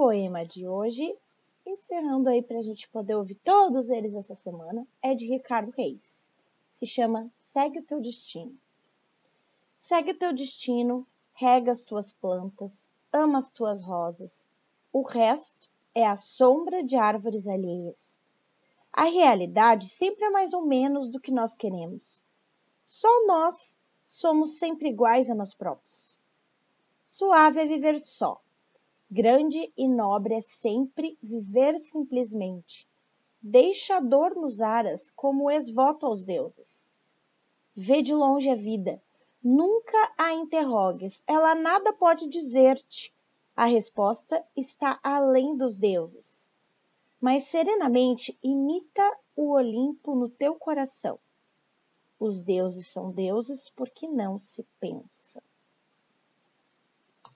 poema de hoje, encerrando aí para a gente poder ouvir todos eles essa semana, é de Ricardo Reis. Se chama Segue o Teu Destino. Segue o teu destino, rega as tuas plantas, ama as tuas rosas. O resto é a sombra de árvores alheias. A realidade sempre é mais ou menos do que nós queremos. Só nós somos sempre iguais a nós próprios. Suave é viver só. Grande e nobre é sempre viver simplesmente. Deixa a dor nos aras como ex-voto aos deuses. Vê de longe a vida. Nunca a interrogues, ela nada pode dizer-te. A resposta está além dos deuses. Mas serenamente imita o Olimpo no teu coração os deuses são deuses porque não se pensa.